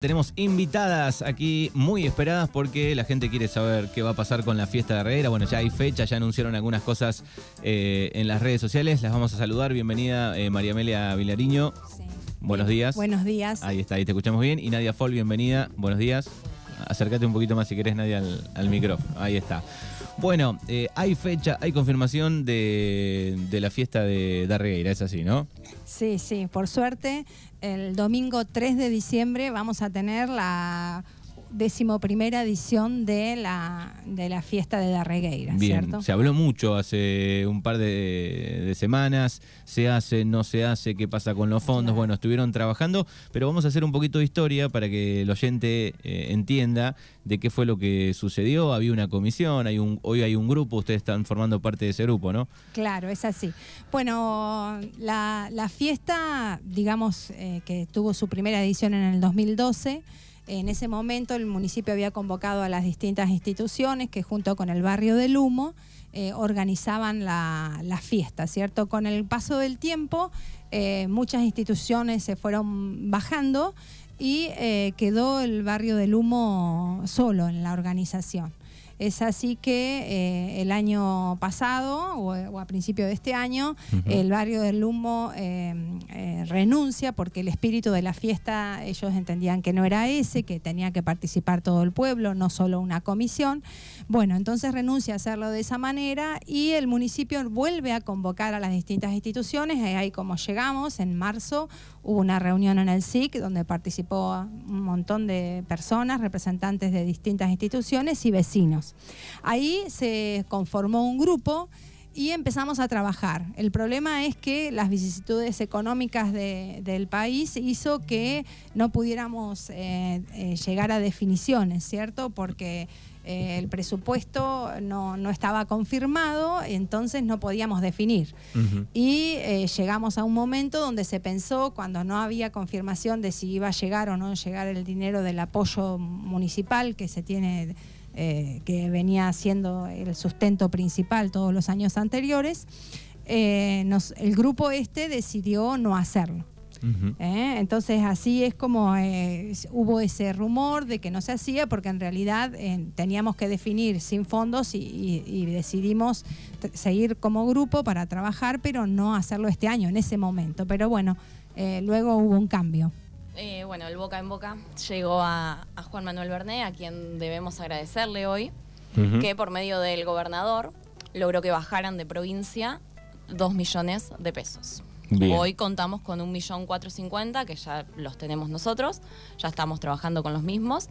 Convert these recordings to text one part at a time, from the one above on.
Tenemos invitadas aquí muy esperadas porque la gente quiere saber qué va a pasar con la fiesta de Reguera. Bueno, ya hay fecha, ya anunciaron algunas cosas eh, en las redes sociales. Las vamos a saludar. Bienvenida eh, María Amelia Vilariño. Sí. Buenos días. Buenos días. Ahí está, ahí te escuchamos bien. Y Nadia Fol, bienvenida. Buenos días. Acércate un poquito más si querés, Nadia, al, al micrófono. Ahí está. Bueno, eh, hay fecha, hay confirmación de, de la fiesta de Darregueira, es así, ¿no? Sí, sí, por suerte, el domingo 3 de diciembre vamos a tener la decimoprimera edición de la, de la fiesta de Darregueira, Bien, ¿cierto? se habló mucho hace un par de, de semanas, se hace, no se hace, qué pasa con los fondos, Claro. bueno, estuvieron trabajando, pero vamos a hacer un poquito de historia para que el oyente eh, entienda de qué fue lo que sucedió, había una comisión, hay un, hoy hay un grupo, ustedes están formando parte de ese grupo, ¿no? Claro, es así. Bueno, la, la fiesta, digamos, eh, que tuvo su primera edición en el 2012, en ese momento el municipio había convocado a las distintas instituciones que junto con el barrio del Humo eh, organizaban la, la fiesta, ¿cierto? Con el paso del tiempo, eh, muchas instituciones se fueron bajando y eh, quedó el barrio del Humo solo en la organización. Es así que eh, el año pasado o, o a principio de este año, el barrio del Lumbo eh, eh, renuncia porque el espíritu de la fiesta ellos entendían que no era ese, que tenía que participar todo el pueblo, no solo una comisión. Bueno, entonces renuncia a hacerlo de esa manera y el municipio vuelve a convocar a las distintas instituciones. Ahí como llegamos, en marzo hubo una reunión en el SIC donde participó un montón de personas, representantes de distintas instituciones y vecinos. Ahí se conformó un grupo y empezamos a trabajar. El problema es que las vicisitudes económicas de- del país hizo que no pudiéramos eh, eh, llegar a definiciones, ¿cierto? Porque eh, el presupuesto no, no estaba confirmado, entonces no podíamos definir. Y llegamos a un momento donde se pensó, cuando no había confirmación de si iba a llegar o no llegar el dinero del apoyo municipal que se tiene, eh, que venía siendo el sustento principal todos los años anteriores, eh, nos- el grupo este decidió no hacerlo. ¿eh? Entonces así es como eh, hubo ese rumor de que no se hacía porque en realidad eh, teníamos que definir sin fondos y, y- y decidimos seguir como grupo para trabajar, pero no hacerlo este año, en ese momento. Pero bueno, luego hubo un cambio. Eh, bueno, el boca en boca llegó a, a Juan Manuel Berné, a quien debemos agradecerle hoy, que por medio del gobernador logró que bajaran de provincia dos millones de pesos. Bien. Hoy contamos con un millón cuatro cincuenta, que ya los tenemos nosotros, ya estamos trabajando con los mismos.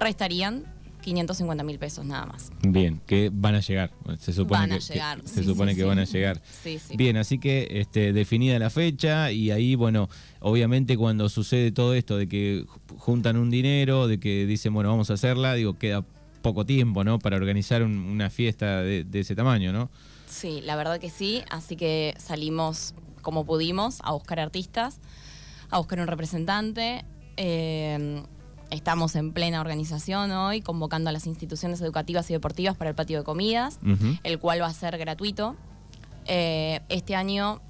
Restarían 550 mil pesos nada más. Bien, que van a llegar. Se supone Van a que, que- llegar, se sí, supone sí, que sí. van a llegar. Sí, sí. Bien, así que este, definida la fecha y ahí, bueno, obviamente cuando sucede todo esto de que ju- juntan un dinero, de que dicen, bueno, vamos a hacerla, digo, queda poco tiempo, ¿no? Para organizar un- una fiesta de, de ese tamaño, ¿no? Sí, la verdad que sí, así que salimos como pudimos a buscar artistas, a buscar un representante. eh, estamos en plena organización hoy, convocando a las instituciones educativas y deportivas para el patio de comidas, el cual va a ser gratuito. Eh, este año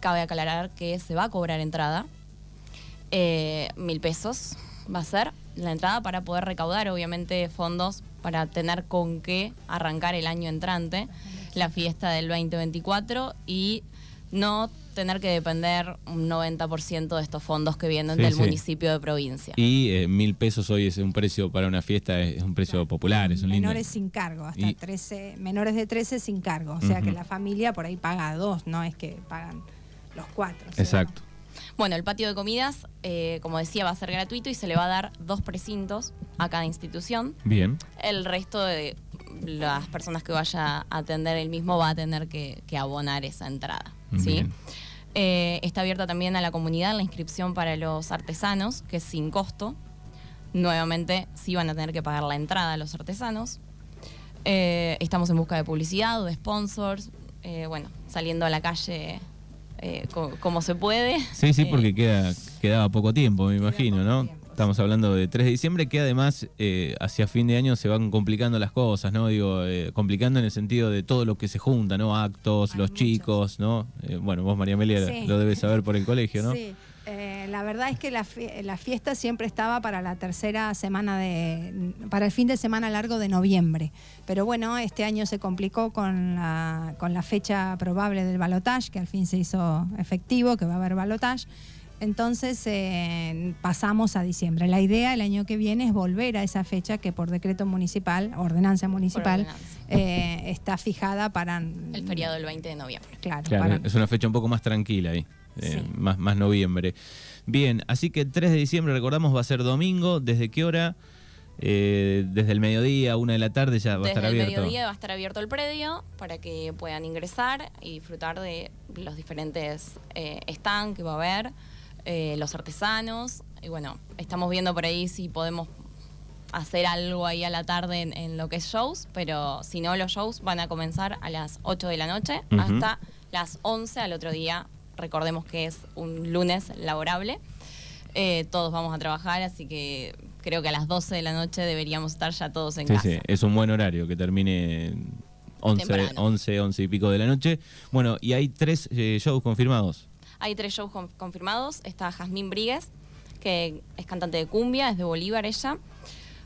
cabe aclarar que se va a cobrar entrada, eh, mil pesos va a ser la entrada para poder recaudar obviamente fondos para tener con qué arrancar el año entrante, la fiesta del 2024 y no tener que depender un 90% de estos fondos que vienen Sí, del sí. municipio de provincia. Y eh, mil pesos hoy es un precio para una fiesta, es un precio popular, es un lindo. menores sin cargo, hasta Y- 13, menores de 13 sin cargo. O sea que la familia por ahí paga dos, no es que pagan los cuatro. Exacto. Bueno, el patio de comidas, eh, como decía, va a ser gratuito y se le va a dar dos precintos a cada institución. Bien. El resto de las personas que vaya a atender el mismo va a tener que, que abonar esa entrada. ¿sí? Bien. Eh, está abierta también a la comunidad la inscripción para los artesanos, que es sin costo. Nuevamente, sí van a tener que pagar la entrada a los artesanos. Eh, estamos en busca de publicidad o de sponsors. eh, bueno, saliendo a la calle eh, co- como se puede. Sí, sí, Eh, porque queda, quedaba poco tiempo, me imagino, ¿no? tiempo, Estamos hablando de 3 de diciembre, que además eh, hacia fin de año se van complicando las cosas, ¿no? Digo, eh, complicando en el sentido de todo lo que se junta, ¿no? Actos, Hay los muchos. chicos, ¿no? Eh, bueno, vos, María Amelia, Sí. lo debes saber por el colegio, ¿no? Sí, eh, Eh, la verdad es que la, la, fiesta siempre estaba para la tercera semana de, para el fin de semana largo de noviembre. Pero bueno, este año se complicó con la, con la fecha probable del balotage, que al fin se hizo efectivo, que va a haber balotage. Entonces eh, pasamos a diciembre. La idea el año que viene es volver a esa fecha que por decreto municipal, ordenanza municipal, eh, está fijada para... El feriado del 20 de noviembre. Claro, es una fecha un poco más tranquila ahí, eh, más, más noviembre. Bien, así que 3 de diciembre, recordamos, va a ser domingo. ¿Desde qué hora? desde el mediodía, una de la tarde ya va a estar abierto. Desde el mediodía va a estar abierto el predio para que puedan ingresar y disfrutar de los diferentes stands que va a haber. Eh, los artesanos. Y bueno, estamos viendo por ahí si podemos hacer algo ahí a la tarde en, lo que es shows, pero si no, los shows van a comenzar a las 8 de la noche hasta las 11 al otro día. Recordemos que es un lunes laborable. Eh, todos vamos a trabajar, así que creo que a las 12 de la noche deberíamos estar ya todos en casa. Sí, es un buen horario que termine 11, 11, 11 y pico de la noche. Bueno, y hay tres eh, shows confirmados. Hay tres shows confirmados. Está Jazmín Brigues, que es cantante de cumbia, es de Bolívar ella.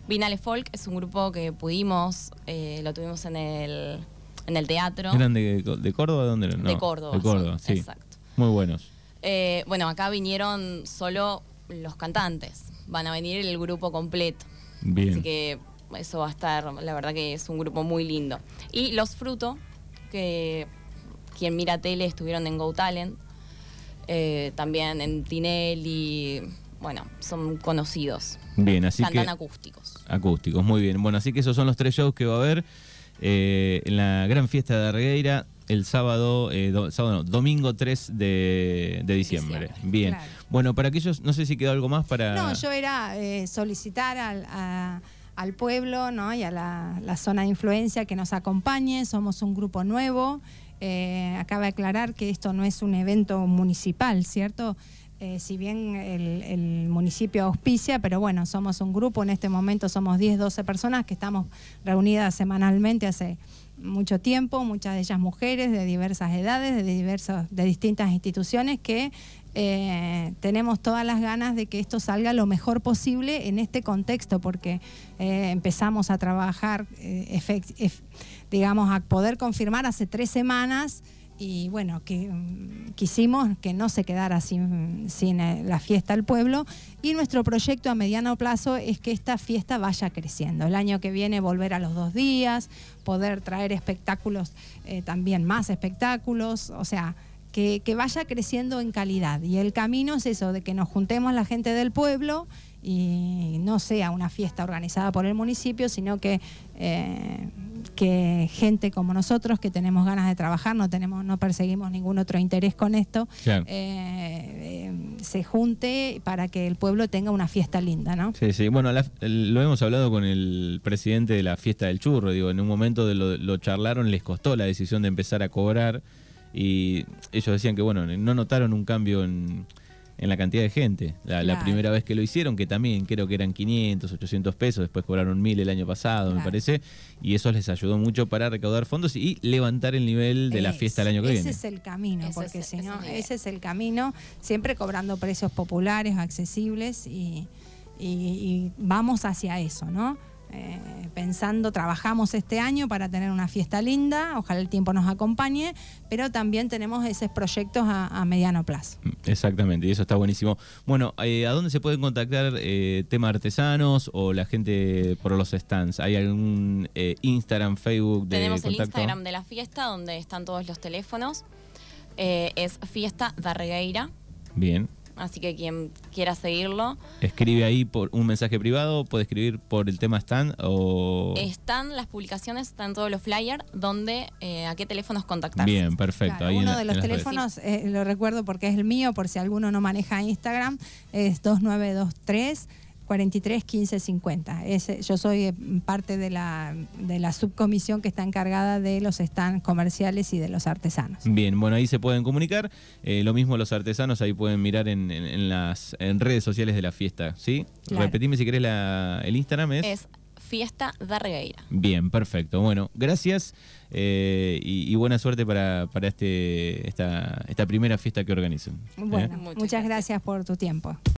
Vinale Folk es un grupo que pudimos, eh, lo tuvimos en el, en el teatro. ¿Eran de, Córdoba? ¿Dónde eran? de Córdoba. De Córdoba, sí. Exacto. Muy buenos. Eh, bueno, acá vinieron solo los cantantes. Van a venir el grupo completo. Bien. Así que eso va a estar, la verdad que es un grupo muy lindo. Y Los Fruto, que quien mira tele estuvieron en Go Talent eh, también en Tinelli, bueno, son conocidos. Bien, así Cantan acústicos. Acústicos, muy bien. Bueno, así que esos son los tres shows que va a haber eh, en la gran fiesta de Argueira el sábado, eh, sábado domingo 3 de, diciembre. Bien. Bueno, para aquellos, no sé si quedó algo más para... No, yo era solicitar al, pueblo ¿no? y a la, la, zona de influencia que nos acompañe. Somos un grupo nuevo. Eh, acaba de aclarar que esto no es un evento municipal, ¿cierto? Eh, si bien el, municipio auspicia, pero bueno, somos un grupo, en este momento somos 10, 12 personas que estamos reunidas semanalmente hace mucho tiempo, muchas de ellas mujeres de diversas edades, de, diversos, de distintas instituciones que eh, tenemos todas las ganas de que esto salga lo mejor posible en este contexto, porque empezamos a trabajar digamos, a poder confirmar hace tres semanas y bueno, que mm, quisimos que no se quedara sin, sin eh, la fiesta al pueblo y nuestro proyecto a mediano plazo es que esta fiesta vaya creciendo. El año que viene volver a los dos días, poder traer espectáculos, eh, también más espectáculos, o sea, que, que vaya creciendo en calidad. Y el camino es eso, de que nos juntemos la gente del pueblo y no sea una fiesta organizada por el municipio, sino que, eh, que gente como nosotros que tenemos ganas de trabajar, no tenemos, no perseguimos ningún otro interés con esto, eh, eh, se junte para que el pueblo tenga una fiesta linda, ¿no? Sí, sí. Bueno, lo hemos hablado con el presidente de la fiesta del churro, digo, en un momento de lo, lo charlaron, les costó la decisión de empezar a cobrar y ellos decían que, bueno, no notaron un cambio en en la cantidad de gente. La, primera vez que lo hicieron, que también creo que eran 500, 800 pesos, después cobraron 1000 el año pasado, me parece, y eso les ayudó mucho para recaudar fondos y levantar el nivel de la fiesta el año que ese viene. Ese es el camino, porque si no, ese es el camino, siempre cobrando precios populares, accesibles y, y vamos hacia eso, ¿no? Eh, pensando, trabajamos este año para tener una fiesta linda, ojalá el tiempo nos acompañe, pero también tenemos esos proyectos a, mediano plazo. Exactamente, y eso está buenísimo. Bueno, eh, ¿a dónde se pueden contactar eh, tema artesanos o la gente por los stands? ¿Hay algún Instagram, Facebook de Tenemos el Instagram de la fiesta donde están todos los teléfonos. es Fiesta Darregueira. Bien. Así que quien quiera seguirlo. Escribe ahí por un mensaje privado, puede escribir por el tema stand o. Están las publicaciones, están todos los flyers, donde eh, a qué teléfonos contactarse. Bien, perfecto. uno de los teléfonos, eh, lo recuerdo porque es el mío, por si alguno no maneja Instagram, es 2923 43 15 50. yo soy eh, parte de la, de la subcomisión que está encargada de los stands comerciales y de los artesanos. Bien, bueno, ahí se pueden comunicar. Eh, lo mismo los artesanos, ahí pueden mirar en, las en redes sociales de la fiesta, ¿sí? Repetime si querés la, el Instagram es... Fiesta da Regueira. Bien, perfecto. Bueno, gracias eh, y, y buena suerte para, para este, esta, esta primera fiesta que organizan. ¿eh? Bueno, Muchas muchas gracias. gracias por tu tiempo.